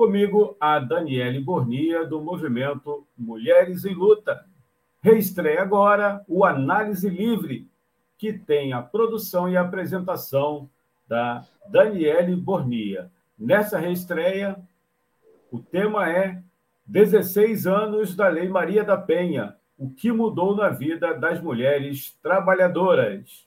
Comigo, a Daniele Bornia, do movimento Mulheres em Luta. Reestreia agora o Análise Livre, que tem a produção e a apresentação da Daniele Bornia. Nessa reestreia, o tema é 16 anos da Lei Maria da Penha, o que mudou na vida das mulheres trabalhadoras.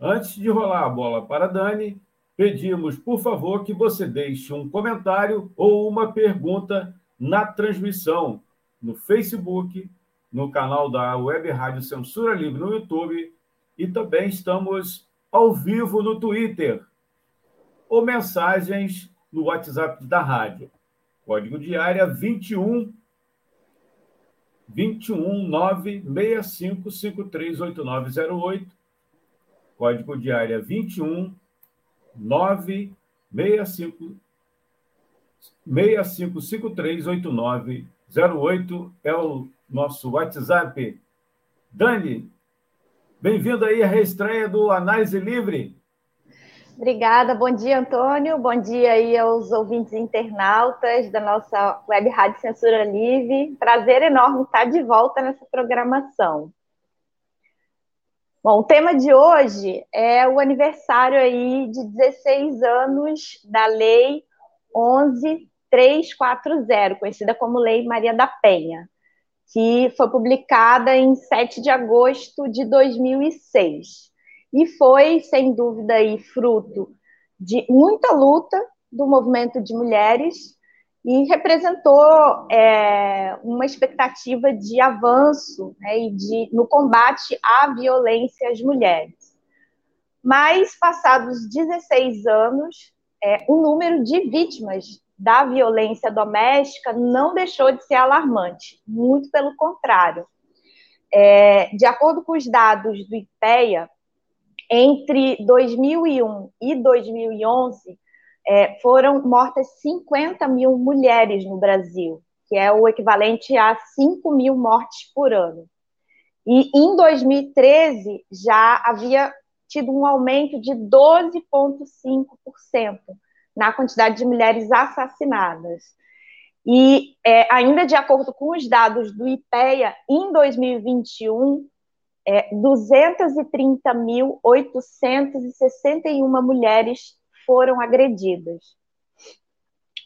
Antes de rolar a bola para a Dani, pedimos, por favor, que você deixe um comentário ou uma pergunta na transmissão no Facebook, no canal da Web Rádio Censura Livre no YouTube e também estamos ao vivo no Twitter ou mensagens no WhatsApp da rádio. Código de área 21 21 965538908 Código de área 21 965 65538908 é o nosso WhatsApp. Dani, bem-vindo aí à reestreia do Análise Livre. Obrigada, bom dia, Antônio. Bom dia aí aos ouvintes internautas da nossa Web Rádio Censura Livre. Prazer enorme estar de volta nessa programação. Bom, o tema de hoje é o aniversário aí de 16 anos da Lei 11340, conhecida como Lei Maria da Penha, que foi publicada em 7 de agosto de 2006. E foi, sem dúvida, aí, fruto de muita luta do movimento de mulheres e representou é, uma expectativa de avanço né, e de, no combate à violência às mulheres. Mas, passados 16 anos, é, o número de vítimas da violência doméstica não deixou de ser alarmante, muito pelo contrário. É, de acordo com os dados do IPEA, entre 2001 e 2011, é, foram mortas 50 mil mulheres no Brasil, que é o equivalente a 5 mil mortes por ano. E em 2013 já havia tido um aumento de 12,5% na quantidade de mulheres assassinadas. E é, ainda de acordo com os dados do IPEA, em 2021, é, 230.861 mulheres foram agredidas.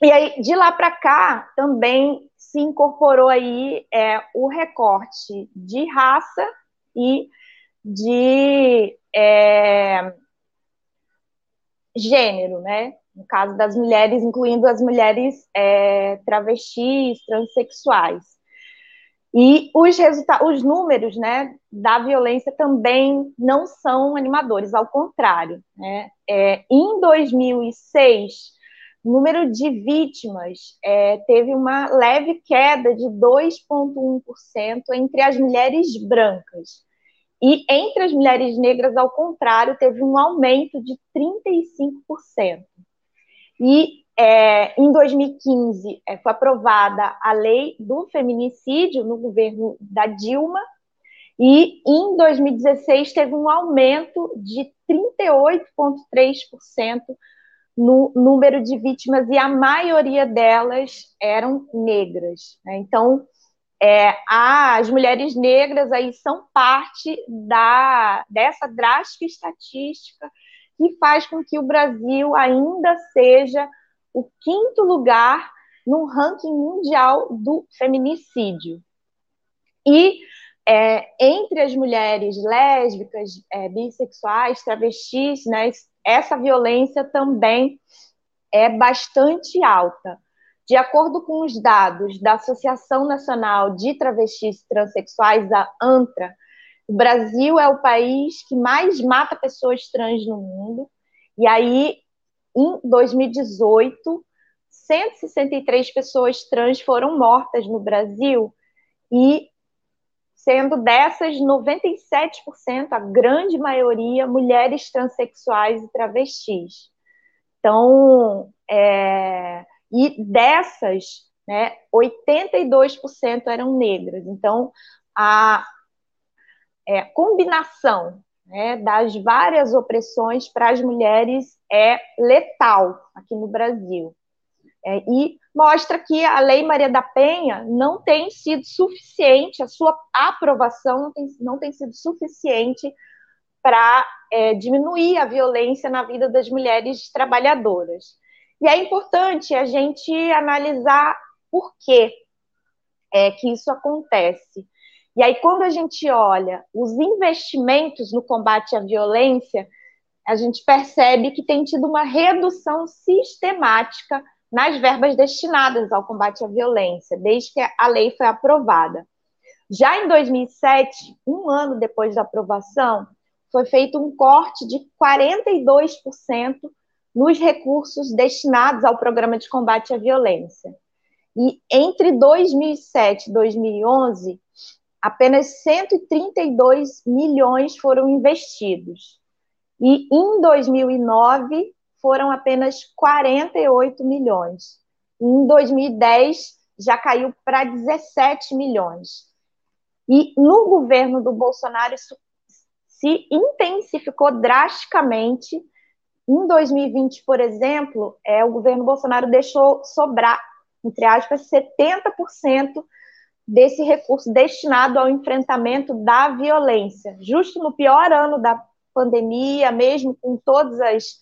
E aí, de lá para cá, também se incorporou aí é, o recorte de raça e de é, gênero, né? No caso das mulheres, incluindo as mulheres é, travestis, transexuais. E os, os números né, da violência também não são animadores, ao contrário. Né? É, em 2006, o número de vítimas é, teve uma leve queda de 2,1% entre as mulheres brancas. E entre as mulheres negras, ao contrário, teve um aumento de 35%. E é, em 2015, é, foi aprovada a lei do feminicídio no governo da Dilma, e em 2016 teve um aumento de 38,3% no número de vítimas, e a maioria delas eram negras. Né? Então, é, as mulheres negras aí são parte da, dessa drástica estatística que faz com que o Brasil ainda seja o quinto lugar no ranking mundial do feminicídio. E é, entre as mulheres lésbicas, é, bissexuais, travestis, né, essa violência também é bastante alta. De acordo com os dados da Associação Nacional de Travestis e Transsexuais, a ANTRA, o Brasil é o país que mais mata pessoas trans no mundo. E aí em 2018, 163 pessoas trans foram mortas no Brasil e sendo dessas 97%, a grande maioria, mulheres transexuais e travestis. Então, é, e dessas, né, 82% eram negras. Então, a é, combinação né, das várias opressões para as mulheres é letal aqui no Brasil. É, e mostra que a Lei Maria da Penha não tem sido suficiente, a sua aprovação não tem, não tem sido suficiente para é, diminuir a violência na vida das mulheres trabalhadoras. E é importante a gente analisar por que é que isso acontece. E aí, quando a gente olha os investimentos no combate à violência, a gente percebe que tem tido uma redução sistemática nas verbas destinadas ao combate à violência, desde que a lei foi aprovada. Já em 2007, um ano depois da aprovação, foi feito um corte de 42% nos recursos destinados ao programa de combate à violência. E entre 2007 e 2011, apenas 132 milhões foram investidos. E em 2009 foram apenas 48 milhões. Em 2010 já caiu para 17 milhões. E no governo do Bolsonaro isso se intensificou drasticamente. Em 2020, por exemplo, é, o governo Bolsonaro deixou sobrar, entre aspas, 70% desse recurso destinado ao enfrentamento da violência, justo no pior ano da pandemia, mesmo com todas as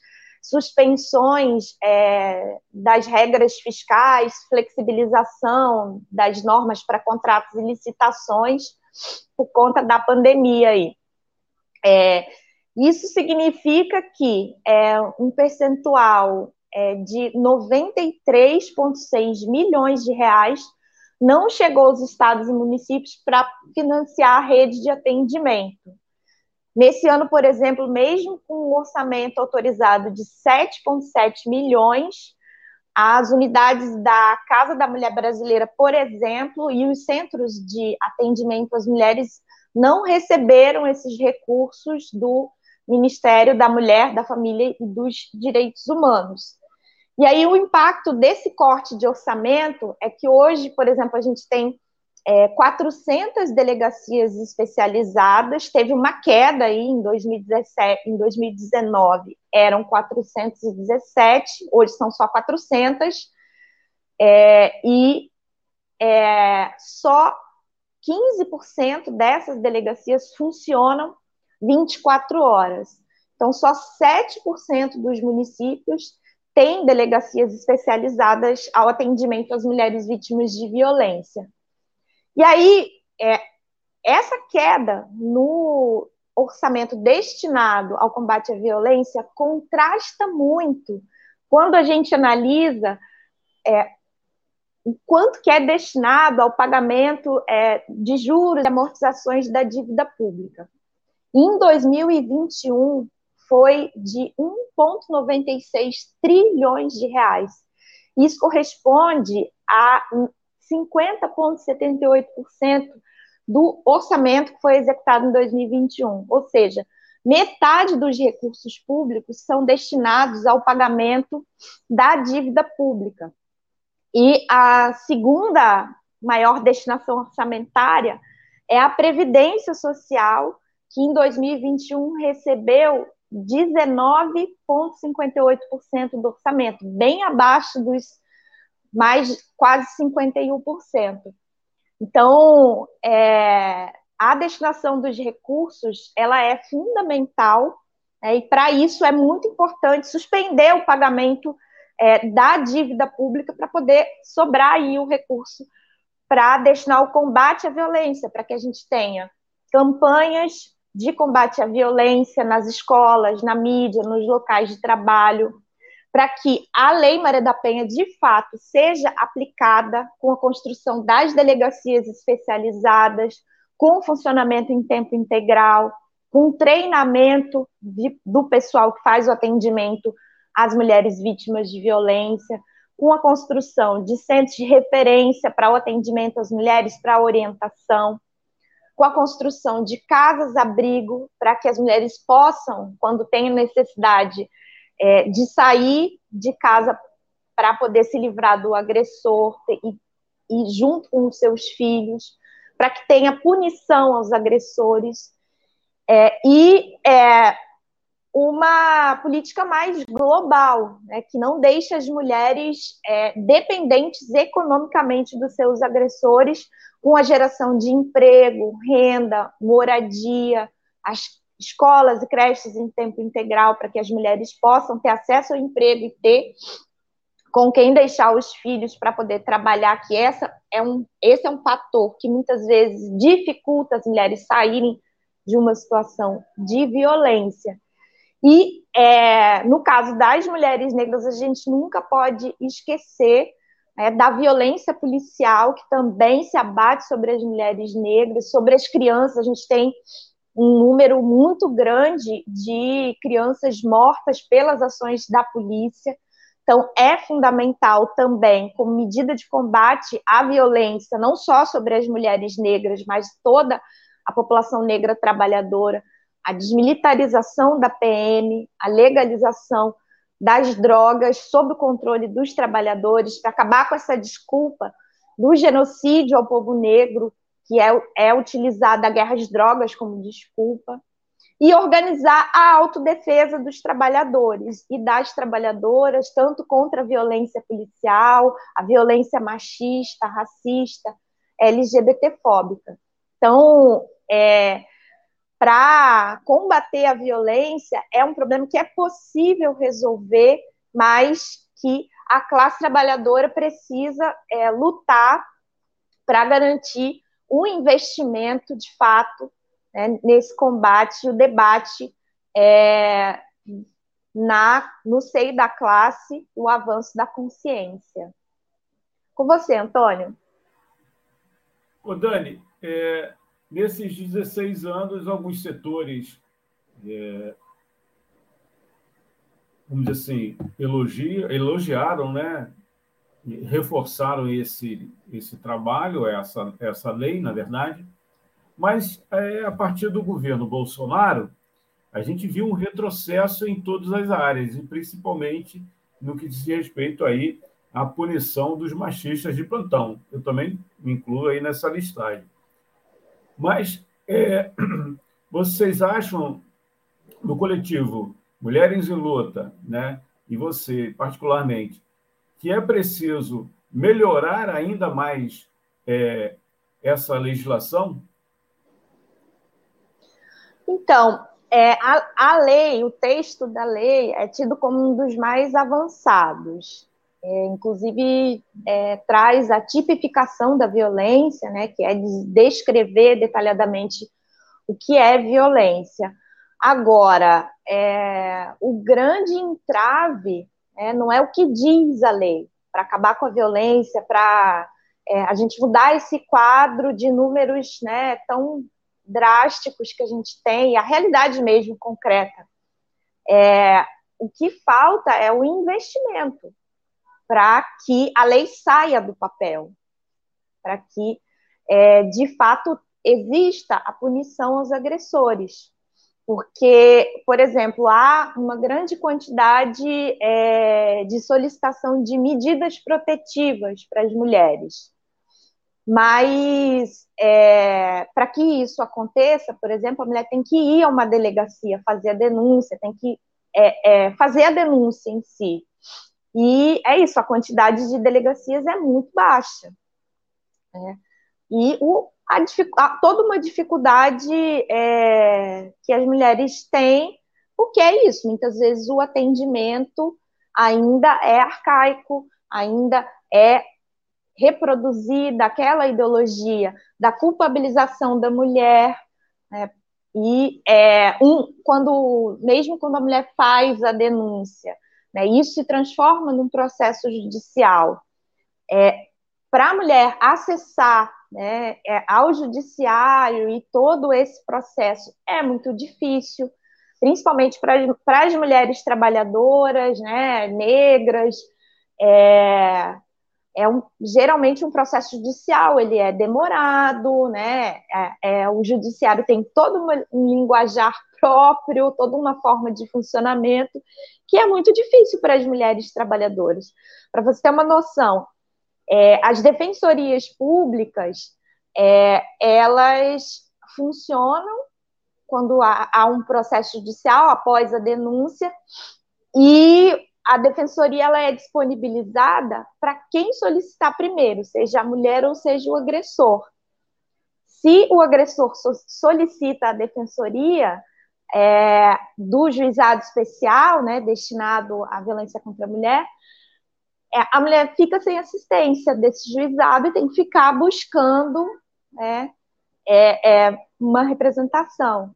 suspensões é, das regras fiscais, flexibilização das normas para contratos e licitações por conta da pandemia aí. É, isso significa que é, um percentual é, de 93,6 milhões de reais não chegou aos estados e municípios para financiar a rede de atendimento. Nesse ano, por exemplo, mesmo com um orçamento autorizado de 7,7 milhões, as unidades da Casa da Mulher Brasileira, por exemplo, e os centros de atendimento às mulheres não receberam esses recursos do Ministério da Mulher, da Família e dos Direitos Humanos. E aí o impacto desse corte de orçamento é que hoje, por exemplo, a gente tem é, 400 delegacias especializadas, teve uma queda aí em 2017, em 2019 eram 417, hoje são só 400, é, e é, só 15% dessas delegacias funcionam 24 horas. Então, só 7% dos municípios tem delegacias especializadas ao atendimento às mulheres vítimas de violência. E aí, é, essa queda no orçamento destinado ao combate à violência contrasta muito quando a gente analisa é, o quanto que é destinado ao pagamento é, de juros e amortizações da dívida pública. Em 2021, foi de 1,96 trilhões de reais. Isso corresponde a 50,78% do orçamento que foi executado em 2021, ou seja, metade dos recursos públicos são destinados ao pagamento da dívida pública. E a segunda maior destinação orçamentária é a Previdência Social, que em 2021 recebeu 19,58% do orçamento, bem abaixo dos mais quase 51%. Então, é, a destinação dos recursos ela é fundamental né, e para isso é muito importante suspender o pagamento é, da dívida pública para poder sobrar aí o recurso para destinar ao combate à violência, para que a gente tenha campanhas de combate à violência nas escolas, na mídia, nos locais de trabalho, para que a Lei Maria da Penha, de fato, seja aplicada com a construção das delegacias especializadas, com funcionamento em tempo integral, com treinamento de, do pessoal que faz o atendimento às mulheres vítimas de violência, com a construção de centros de referência para o atendimento às mulheres, para a orientação, com a construção de casas-abrigo para que as mulheres possam, quando tenham necessidade é, de sair de casa para poder se livrar do agressor e, e junto com os seus filhos, para que tenha punição aos agressores. É, e é, uma política mais global, né, que não deixa as mulheres é, dependentes economicamente dos seus agressores, com a geração de emprego, renda, moradia, as escolas e creches em tempo integral para que as mulheres possam ter acesso ao emprego e ter com quem deixar os filhos para poder trabalhar, que essa é um, esse é um fator que muitas vezes dificulta as mulheres saírem de uma situação de violência. E é, no caso das mulheres negras, a gente nunca pode esquecer é, da violência policial que também se abate sobre as mulheres negras, sobre as crianças. A gente tem um número muito grande de crianças mortas pelas ações da polícia. Então, é fundamental também, como medida de combate à violência, não só sobre as mulheres negras, mas toda a população negra trabalhadora, a desmilitarização da PM, a legalização das drogas sob o controle dos trabalhadores, para acabar com essa desculpa do genocídio ao povo negro, que é, é utilizada a guerra às drogas como desculpa e organizar a autodefesa dos trabalhadores e das trabalhadoras, tanto contra a violência policial, a violência machista, racista, LGBTfóbica. Então, é, para combater a violência, é um problema que é possível resolver, mas que a classe trabalhadora precisa é, lutar para garantir o investimento, de fato, né, nesse combate, o debate é, na, no seio da classe, o avanço da consciência. Com você, Antônio. Ô, Dani, é, nesses 16 anos, alguns setores, é, vamos dizer assim, elogia, elogiaram, né? Reforçaram esse, esse trabalho, essa, essa lei, na verdade, mas é, a partir do governo Bolsonaro, a gente viu um retrocesso em todas as áreas, e principalmente no que diz respeito aí à punição dos machistas de plantão. Eu também me incluo aí nessa listagem. Mas é, vocês acham, no coletivo Mulheres em Luta, né, e você particularmente, que é preciso melhorar ainda mais é, essa legislação? Então, é, a, a, lei, o texto da lei é tido como um dos mais avançados. É, inclusive, é, traz a tipificação da violência, né, que é descrever detalhadamente o que é violência. Agora, é, o grande entrave é, não é o que diz a lei, para acabar com a violência, para é, a gente mudar esse quadro de números né, tão drásticos que a gente tem, a realidade mesmo concreta. É, o que falta é o investimento para que a lei saia do papel, para que, é, de fato, exista a punição aos agressores. Porque, por exemplo, há uma grande quantidade é, de solicitação de medidas protetivas para as mulheres. Mas é, para que isso aconteça, por exemplo, a mulher tem que ir a uma delegacia fazer a denúncia, tem que é, é, fazer a denúncia em si. E é isso, a quantidade de delegacias é muito baixa. Né? E o, a, a, toda uma dificuldade é, que as mulheres têm, porque é isso, muitas vezes o atendimento ainda é arcaico, ainda é reproduzida aquela ideologia da culpabilização da mulher, né? e é, um, quando mesmo quando a mulher faz a denúncia, né, isso se transforma num processo judicial. É, Para a mulher acessar né, é, ao judiciário e todo esse processo é muito difícil, principalmente para as mulheres trabalhadoras, né, negras, é, é um, geralmente um processo judicial, ele é demorado, né? É, é, o judiciário tem todo um linguajar próprio, toda uma forma de funcionamento que é muito difícil para as mulheres trabalhadoras. Para você ter uma noção, é, as defensorias públicas, é, elas funcionam quando há, há um processo judicial após a denúncia e a defensoria ela é disponibilizada para quem solicitar primeiro, seja a mulher ou seja o agressor. Se o agressor so solicita a defensoria é, do juizado especial, né, destinado à violência contra a mulher, a mulher fica sem assistência desse juizado e tem que ficar buscando né, é, é uma representação,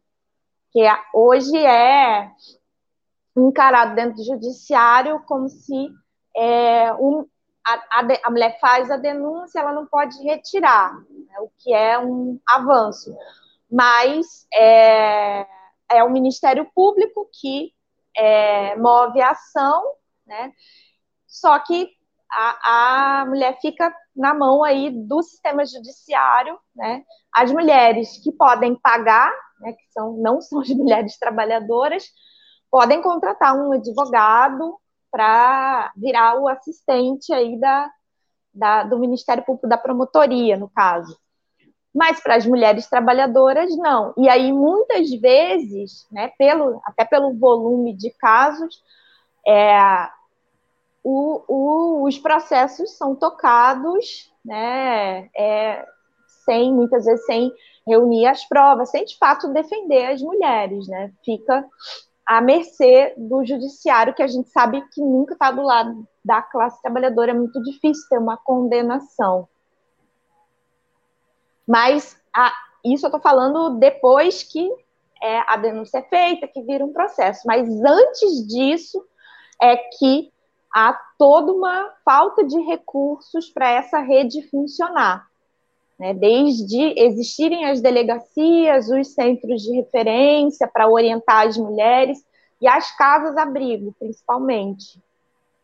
que é, hoje é encarado dentro do judiciário como se é, um, a, a, a, mulher faz a denúncia, ela não pode retirar, né, o que é um avanço. Mas é, é o Ministério Público que é, move a ação, né? Só que a, a mulher fica na mão aí do sistema judiciário, né? As mulheres que podem pagar, né, que são, não são as mulheres trabalhadoras, podem contratar um advogado para virar o assistente aí da, da, do Ministério Público da Promotoria, no caso. Mas para as mulheres trabalhadoras, não. E aí, muitas vezes, né, pelo, até pelo volume de casos, é, o, o, os processos são tocados né, é, sem, muitas vezes, sem reunir as provas, sem de fato defender as mulheres, né? Fica à mercê do judiciário, que a gente sabe que nunca está do lado da classe trabalhadora, é muito difícil ter uma condenação. Mas a, isso eu estou falando depois que é, a denúncia é feita, que vira um processo. Mas antes disso é que há toda uma falta de recursos para essa rede funcionar. Né? Desde existirem as delegacias, os centros de referência para orientar as mulheres e as casas-abrigo, principalmente,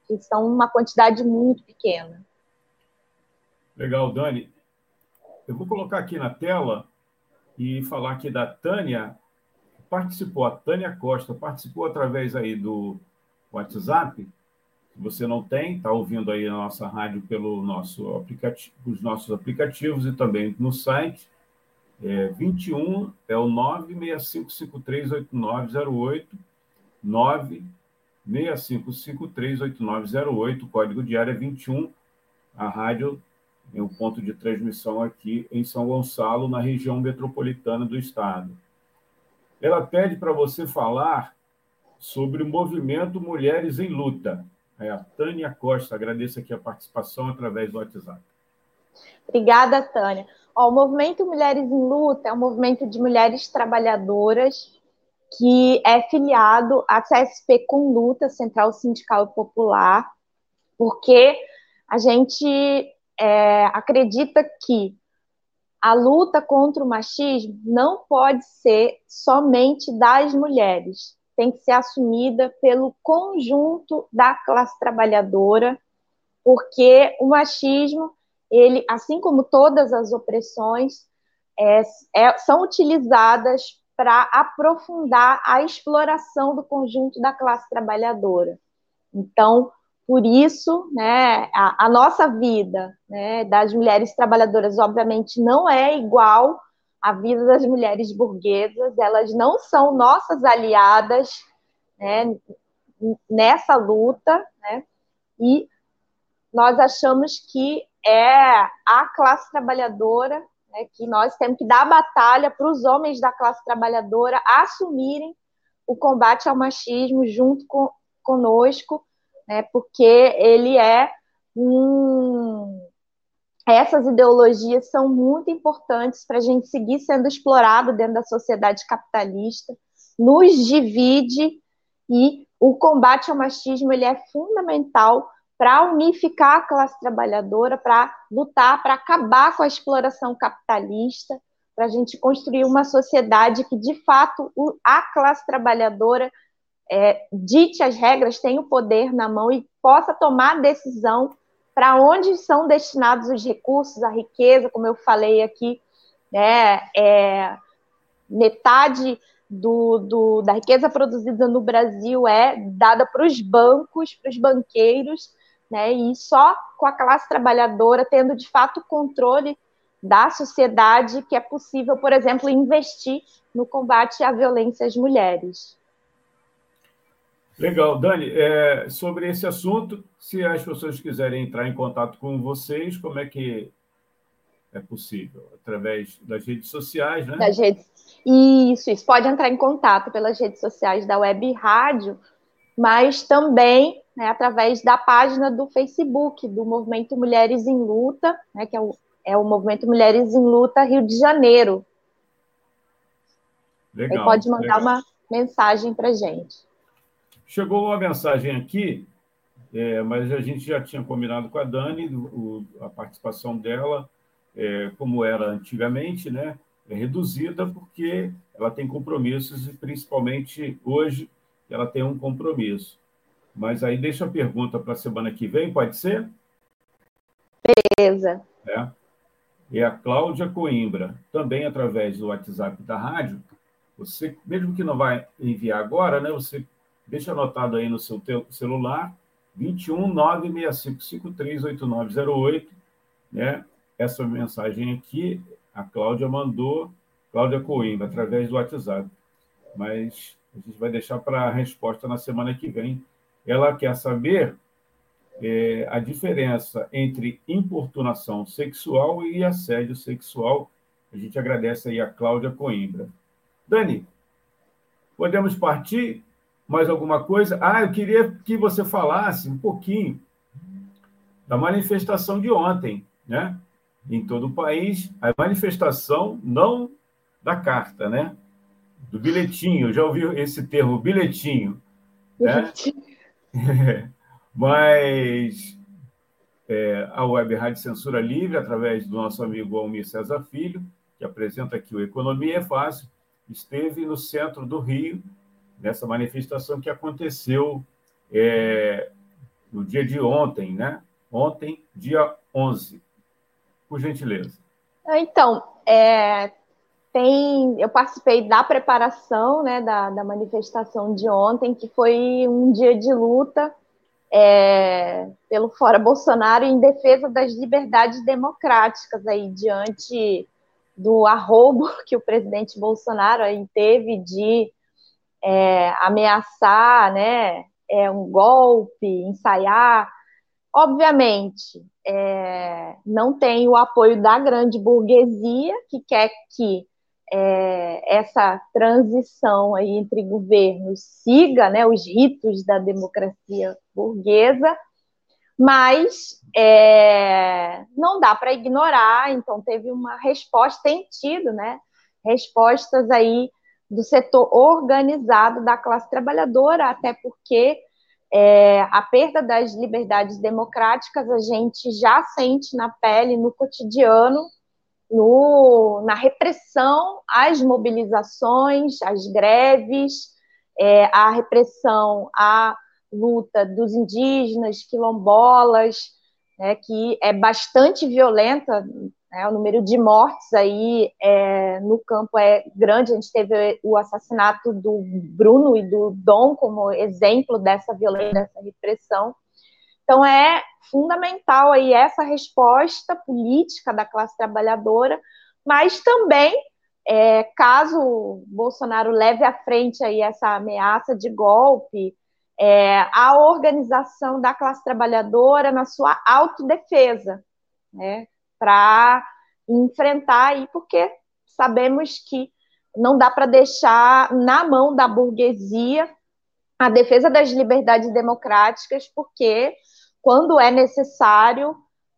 que são uma quantidade muito pequena. Legal, Dani. Eu vou colocar aqui na tela e falar aqui da Tânia, participou, a Tânia Costa participou através aí do WhatsApp, se você não tem, está ouvindo aí a nossa rádio pelo nosso aplicativo, os nossos aplicativos e também no site. É, 21 é o 965538908, 965538908, o código diário é 21. A rádio é um ponto de transmissão aqui em São Gonçalo, na região metropolitana do estado. Ela pede para você falar sobre o movimento Mulheres em Luta. É Tânia Costa. Agradeço aqui a participação através do WhatsApp. Obrigada, Tânia. Ó, o movimento Mulheres em Luta é um movimento de mulheres trabalhadoras que é filiado à CSP com Luta, Central Sindical Popular, porque a gente é, acredita que a luta contra o machismo não pode ser somente das mulheres tem que ser assumida pelo conjunto da classe trabalhadora, porque o machismo, ele, assim como todas as opressões, é, é, são utilizadas para aprofundar a exploração do conjunto da classe trabalhadora. Então, por isso, né, a, a nossa vida né, das mulheres trabalhadoras, obviamente, não é igual a vida das mulheres burguesas, elas não são nossas aliadas né, nessa luta, né, e nós achamos que é a classe trabalhadora, né, que nós temos que dar batalha para os homens da classe trabalhadora assumirem o combate ao machismo junto com, conosco, né, porque ele é um essas ideologias são muito importantes para a gente seguir sendo explorado dentro da sociedade capitalista, nos divide e o combate ao machismo ele é fundamental para unificar a classe trabalhadora, para lutar, para acabar com a exploração capitalista, para a gente construir uma sociedade que, de fato, a classe trabalhadora é, dite as regras, tem o poder na mão e possa tomar decisão para onde são destinados os recursos, a riqueza, como eu falei aqui, né, é, metade do, do, da riqueza produzida no Brasil é dada para os bancos, para os banqueiros, né, e só com a classe trabalhadora tendo de fato controle da sociedade que é possível, por exemplo, investir no combate à violência às mulheres. Legal. Dani, é, sobre esse assunto, se as pessoas quiserem entrar em contato com vocês, como é que é possível? Através das redes sociais, né? Das redes. Isso, isso. Pode entrar em contato pelas redes sociais da Web Rádio, mas também né, através da página do Facebook do Movimento Mulheres em Luta, né, que é o, é o Movimento Mulheres em Luta Rio de Janeiro. Legal. Aí pode mandar legal. uma mensagem para gente. Chegou uma mensagem aqui, é, mas a gente já tinha combinado com a Dani o, a participação dela, é, como era antigamente, né? É reduzida porque ela tem compromissos e principalmente hoje ela tem um compromisso. Mas aí deixa a pergunta para a semana que vem, pode ser? Beleza. É. E a Cláudia Coimbra, também através do WhatsApp da rádio, você, mesmo que não vai enviar agora, né, você deixa anotado aí no seu celular, 21 965538908, né? Essa mensagem aqui, a Cláudia mandou, Cláudia Coimbra, através do WhatsApp. Mas a gente vai deixar para a resposta na semana que vem. Ela quer saber é, a diferença entre importunação sexual e assédio sexual. A gente agradece aí a Cláudia Coimbra. Dani, podemos partir mais alguma coisa? Ah, eu queria que você falasse um pouquinho da manifestação de ontem, né? Em todo o país, a manifestação não da carta, né? Do bilhetinho, já ouvi esse termo, bilhetinho. Né? Mas é, a Web Rádio Censura Livre, através do nosso amigo Almir César Filho, que apresenta aqui o Economia é Fácil, esteve no centro do Rio nessa manifestação que aconteceu é, no dia de ontem, né? Ontem, dia 11. Por gentileza. Então, é, tem, eu participei da preparação né, da, da manifestação de ontem, que foi um dia de luta é, pelo Fora Bolsonaro em defesa das liberdades democráticas aí diante do arrobo que o presidente Bolsonaro aí teve de é, ameaçar, né, é, um golpe, ensaiar. Obviamente, é, não tem o apoio da grande burguesia, que quer que é, essa transição aí entre governos siga né, os ritos da democracia burguesa, mas é, não dá para ignorar, então teve uma resposta, tem tido, né, respostas aí do setor organizado da classe trabalhadora, até porque é, a perda das liberdades democráticas a gente já sente na pele, no cotidiano, no, na repressão às mobilizações, às greves, é, a repressão à luta dos indígenas, quilombolas, né, que é bastante violenta né? O número de mortes aí é, no campo é grande. A gente teve o assassinato do Bruno e do Dom como exemplo dessa violência, dessa repressão. Então é fundamental aí essa resposta política da classe trabalhadora, mas também é, caso Bolsonaro leve à frente aí essa ameaça de golpe, é, a organização da classe trabalhadora na sua autodefesa, né? Para enfrentar aí, porque sabemos que não dá para deixar na mão da burguesia a defesa das liberdades democráticas, porque quando é necessário,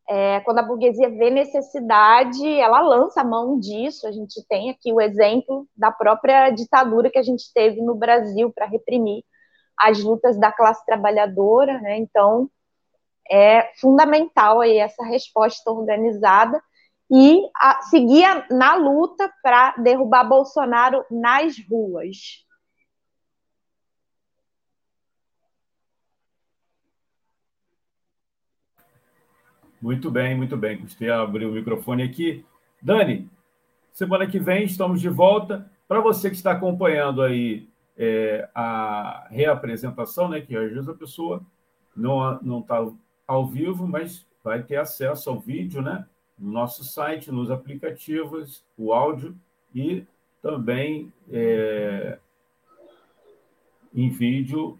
é, quando a burguesia vê necessidade, ela lança a mão disso. A gente tem aqui o exemplo da própria ditadura que a gente teve no Brasil para reprimir as lutas da classe trabalhadora, né? Então, é fundamental aí essa resposta organizada e a, seguir na luta para derrubar Bolsonaro nas ruas. Muito bem, muito bem. Gostei abrir o microfone aqui. Dani, semana que vem estamos de volta. Para você que está acompanhando aí é, a reapresentação, né, que às vezes a pessoa não está ao vivo, mas vai ter acesso ao vídeo, né? No nosso site, nos aplicativos, o áudio e também é, em vídeo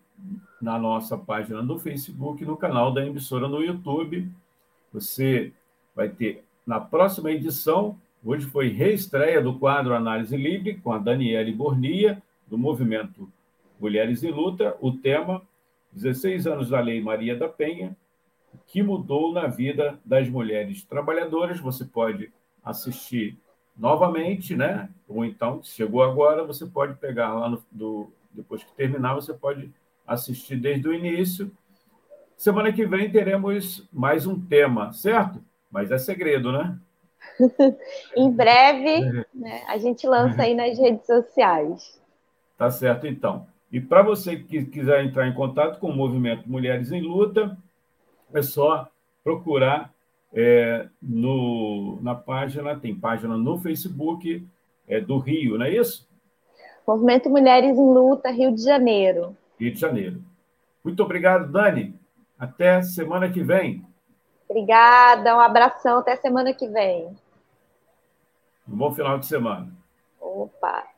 na nossa página do Facebook, no canal da emissora no YouTube. Você vai ter na próxima edição, hoje foi reestreia do quadro Análise Livre com a Daniele Bornia, do movimento Mulheres em Luta, o tema 16 anos da Lei Maria da Penha, que mudou na vida das mulheres trabalhadoras. Você pode assistir novamente, né? Ou então, se chegou agora, você pode pegar lá no, do, depois que terminar, você pode assistir desde o início. Semana que vem teremos mais um tema, certo? Mas é segredo, né? em breve, né, a gente lança aí nas redes sociais. Tá certo, então. E para você que quiser entrar em contato com o movimento Mulheres em Luta, é só procurar é, no, na página, tem página no Facebook é, do Rio, não é isso? Movimento Mulheres em Luta, Rio de Janeiro. Rio de Janeiro. Muito obrigado, Dani. Até semana que vem. Obrigada, um abração, até semana que vem. Um bom final de semana. Opa!